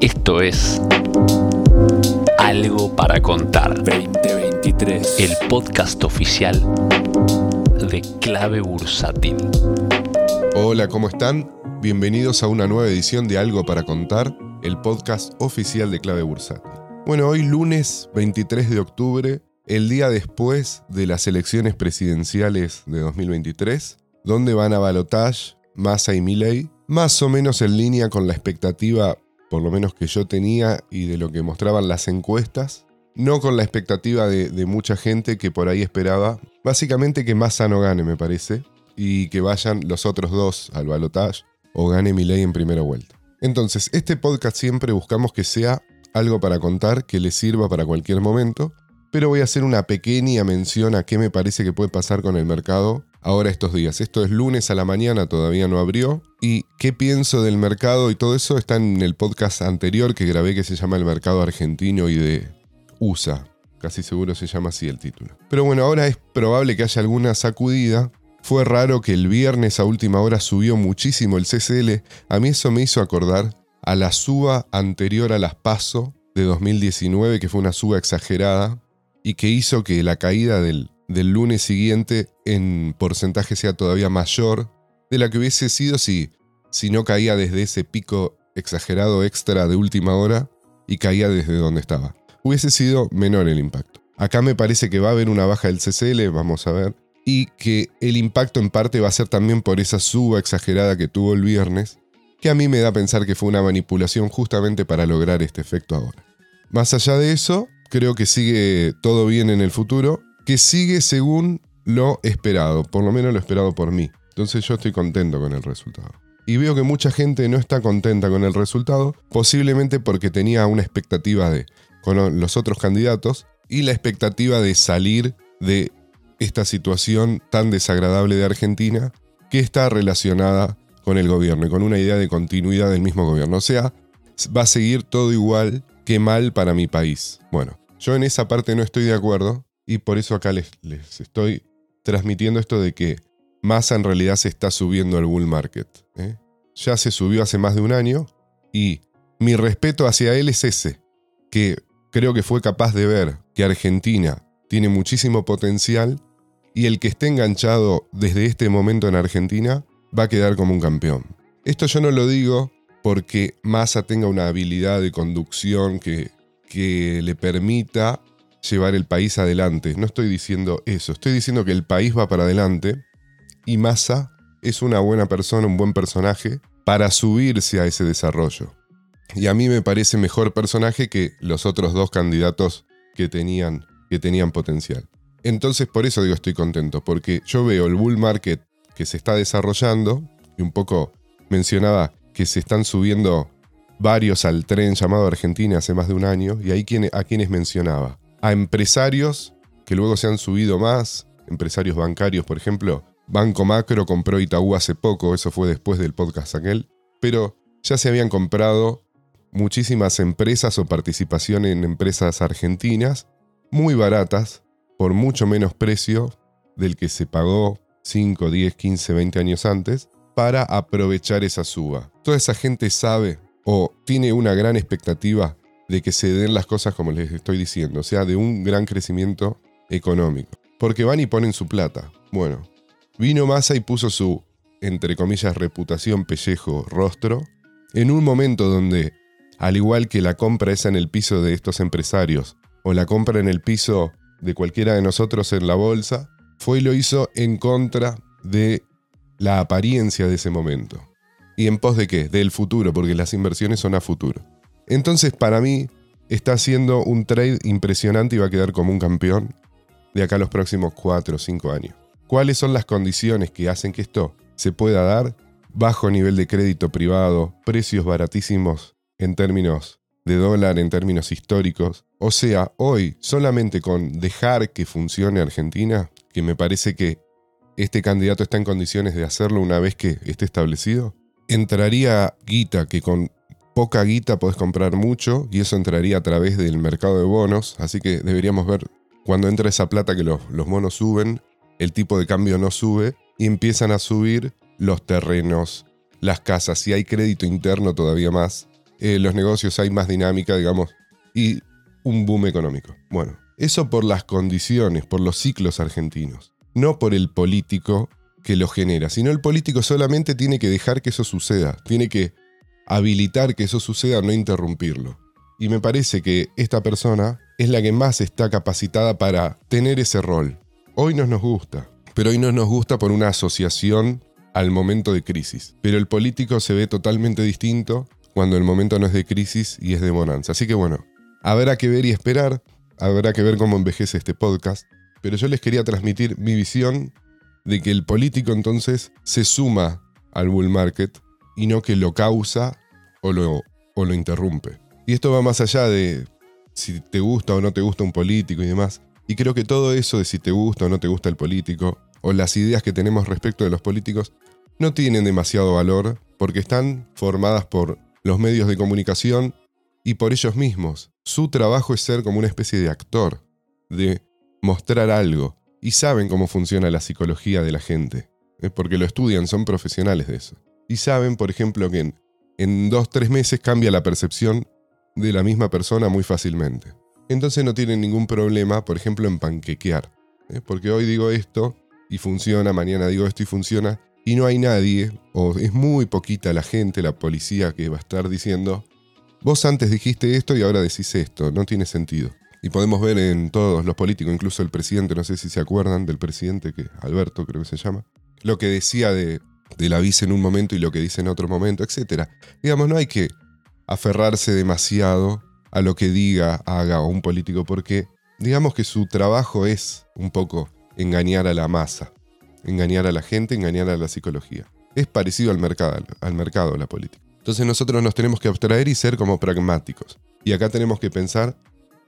Esto es Algo para Contar 2023. el podcast oficial de Clave Bursátil. Hola, ¿cómo están? Bienvenidos a una nueva edición de Algo para Contar, el podcast oficial de Clave Bursátil. Bueno, hoy lunes 23 de octubre, el día después de las elecciones presidenciales de 2023, donde van a balotage Massa y Milley, más o menos en línea con la expectativa, por lo menos que yo tenía y de lo que mostraban las encuestas, no con la expectativa de, mucha gente que por ahí esperaba, básicamente que Massa no gane, me parece, y que vayan los otros dos al balotage o gane Milley en primera vuelta. Entonces, este podcast siempre buscamos que sea algo para contar, que le sirva para cualquier momento, pero voy a hacer una pequeña mención a qué me parece que puede pasar con el mercado ahora estos días. Esto es lunes a la mañana, todavía no abrió. Y qué pienso del mercado y todo eso está en el podcast anterior que grabé que se llama El mercado argentino y de USA. Casi seguro se llama así el título. Pero bueno, ahora es probable que haya alguna sacudida. Fue raro que el viernes a última hora subió muchísimo el CCL. A mí eso me hizo acordar a la suba anterior a las PASO de 2019, que fue una suba exagerada y que hizo que la caída del, del lunes siguiente en porcentaje sea todavía mayor de la que hubiese sido si, si no caía desde ese pico exagerado extra de última hora y caía desde donde estaba. Hubiese sido menor el impacto. Acá me parece que va a haber una baja del CCL, vamos a ver, y que el impacto en parte va a ser también por esa suba exagerada que tuvo el viernes, que a mí me da a pensar que fue una manipulación justamente para lograr este efecto ahora. Más allá de eso, creo que sigue todo bien en el futuro, que sigue según lo esperado, por lo menos lo esperado por mí. Entonces yo estoy contento con el resultado. Y veo que mucha gente no está contenta con el resultado, posiblemente porque tenía una expectativa de con los otros candidatos y la expectativa de salir de esta situación tan desagradable de Argentina que está relacionada con el gobierno y con una idea de continuidad del mismo gobierno. O sea, va a seguir todo igual que mal para mi país. Bueno, yo en esa parte no estoy de acuerdo y por eso acá les, les estoy transmitiendo esto de que Massa en realidad se está subiendo al bull market. ¿eh? Ya se subió hace más de un año y mi respeto hacia él es ese, que creo que fue capaz de ver que Argentina tiene muchísimo potencial y el que esté enganchado desde este momento en Argentina va a quedar como un campeón. Esto yo no lo digo porque Massa tenga una habilidad de conducción que, que le permita llevar el país adelante. No estoy diciendo eso, estoy diciendo que el país va para adelante y Massa es una buena persona, un buen personaje para subirse a ese desarrollo. Y a mí me parece mejor personaje que los otros dos candidatos que tenían, que tenían potencial. Entonces por eso digo estoy contento, porque yo veo el bull market que se está desarrollando, y un poco mencionaba que se están subiendo varios al tren llamado Argentina hace más de un año, y ahí a quienes mencionaba. A empresarios que luego se han subido más, empresarios bancarios, por ejemplo. Banco Macro compró Itaú hace poco, eso fue después del podcast aquel, pero ya se habían comprado muchísimas empresas o participación en empresas argentinas muy baratas, por mucho menos precio del que se pagó 5, 10, 15, 20 años antes, para aprovechar esa suba. Toda esa gente sabe o tiene una gran expectativa de que se den las cosas como les estoy diciendo, o sea, de un gran crecimiento económico. Porque van y ponen su plata. Bueno, vino Massa y puso su, entre comillas, reputación, pellejo, rostro, en un momento donde, al igual que la compra esa en el piso de estos empresarios, o la compra en el piso de cualquiera de nosotros en la bolsa, fue y lo hizo en contra de la apariencia de ese momento. ¿Y en pos de qué? Del futuro, porque las inversiones son a futuro. Entonces, para mí, está haciendo un trade impresionante y va a quedar como un campeón de acá a los próximos 4 o 5 años. ¿Cuáles son las condiciones que hacen que esto se pueda dar? Bajo nivel de crédito privado, precios baratísimos en términos de dólar, en términos históricos. O sea, hoy, solamente con dejar que funcione Argentina, que me parece que este candidato está en condiciones de hacerlo una vez que esté establecido, entraría guita que con poca guita podés comprar mucho y eso entraría a través del mercado de bonos, así que deberíamos ver cuando entra esa plata que los, los bonos suben, el tipo de cambio no sube y empiezan a subir los terrenos, las casas, si hay crédito interno todavía más, eh, los negocios hay más dinámica, digamos, y un boom económico. Bueno, eso por las condiciones, por los ciclos argentinos, no por el político que lo genera, sino el político solamente tiene que dejar que eso suceda, tiene que habilitar que eso suceda, no interrumpirlo. Y me parece que esta persona es la que más está capacitada para tener ese rol. Hoy no nos gusta, pero hoy no nos gusta por una asociación al momento de crisis. Pero el político se ve totalmente distinto cuando el momento no es de crisis y es de bonanza. Así que bueno, habrá que ver y esperar, habrá que ver cómo envejece este podcast, pero yo les quería transmitir mi visión de que el político entonces se suma al bull market y no que lo causa o lo, o lo interrumpe. Y esto va más allá de si te gusta o no te gusta un político y demás. Y creo que todo eso de si te gusta o no te gusta el político, o las ideas que tenemos respecto de los políticos, no tienen demasiado valor porque están formadas por los medios de comunicación y por ellos mismos. Su trabajo es ser como una especie de actor, de mostrar algo, y saben cómo funciona la psicología de la gente, ¿eh? porque lo estudian, son profesionales de eso. Y saben, por ejemplo, que en, dos, tres meses cambia la percepción de la misma persona muy fácilmente. Entonces no tienen ningún problema, por ejemplo, en panquequear. ¿eh? Porque hoy digo esto y funciona, mañana digo esto y funciona, y no hay nadie, o es muy poquita la gente, la policía que va a estar diciendo, vos antes dijiste esto y ahora decís esto, no tiene sentido. Y podemos ver en todos los políticos, incluso el presidente, no sé si se acuerdan del presidente, que Alberto creo que se llama, lo que decía de, de la vice en un momento y lo que dice en otro momento, etc. Digamos, no hay que aferrarse demasiado a lo que diga, haga un político, porque digamos que su trabajo es un poco engañar a la masa engañar a la gente, engañar a la psicología. Es parecido al mercado, al mercado la política. Entonces nosotros nos tenemos que abstraer y ser como pragmáticos. Y acá tenemos que pensar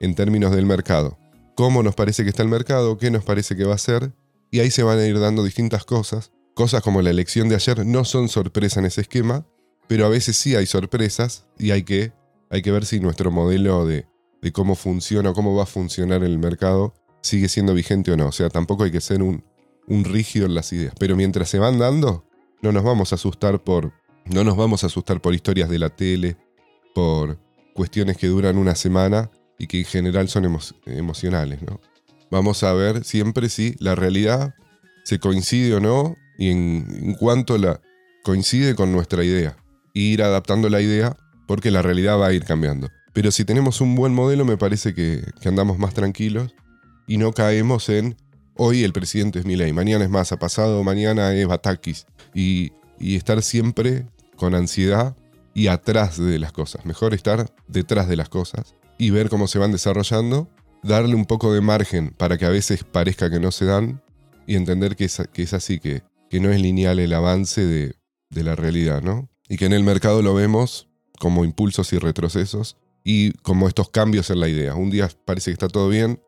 en términos del mercado. ¿Cómo nos parece que está el mercado? ¿Qué nos parece que va a ser? Y ahí se van a ir dando distintas cosas. Cosas como la elección de ayer no son sorpresa en ese esquema, pero a veces sí hay sorpresas y hay que, hay que ver si nuestro modelo de, de cómo funciona o cómo va a funcionar el mercado sigue siendo vigente o no. O sea, tampoco hay que ser un, un rígido en las ideas. Pero mientras se van dando, no nos vamos a asustar por. No nos vamos a asustar por historias de la tele, por cuestiones que duran una semana y que en general son emocionales, ¿no? Vamos a ver siempre si la realidad se coincide o no y en, cuanto la coincide con nuestra idea. Ir adaptando la idea porque la realidad va a ir cambiando. Pero si tenemos un buen modelo me parece que, que andamos más tranquilos y no caemos en Hoy el presidente es Milei, mañana es Massa, pasado mañana es Batakis. Y, y estar siempre con ansiedad y atrás de las cosas. Mejor estar detrás de las cosas y ver cómo se van desarrollando, darle un poco de margen para que a veces parezca que no se dan y entender que es, que es así, que, que no es lineal el avance de, de la realidad, ¿no? Y que en el mercado lo vemos como impulsos y retrocesos y como estos cambios en la idea. Un día parece que está todo bien,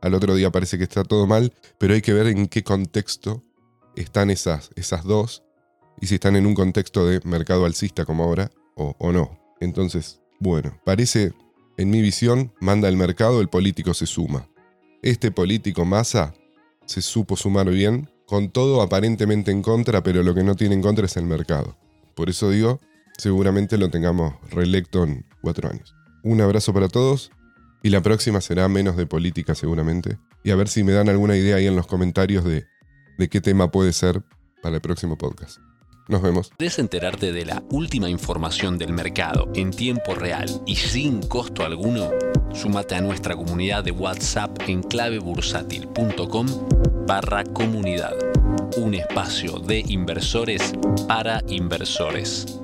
al otro día parece que está todo mal, pero hay que ver en qué contexto están esas, esas dos y si están en un contexto de mercado alcista como ahora o, o no. Entonces, bueno, parece, en mi visión, manda el mercado, el político se suma. Este político masa se supo sumar bien, con todo aparentemente en contra, pero lo que no tiene en contra es el mercado. Por eso digo, seguramente lo tengamos reelecto en cuatro años. Un abrazo para todos y la próxima será menos de política seguramente. Y a ver si me dan alguna idea ahí en los comentarios de, de qué tema puede ser para el próximo podcast. Nos vemos. ¿Quieres enterarte de la última información del mercado en tiempo real y sin costo alguno? Súmate a nuestra comunidad de WhatsApp en clavebursátil.com barra comunidad. Un espacio de inversores para inversores.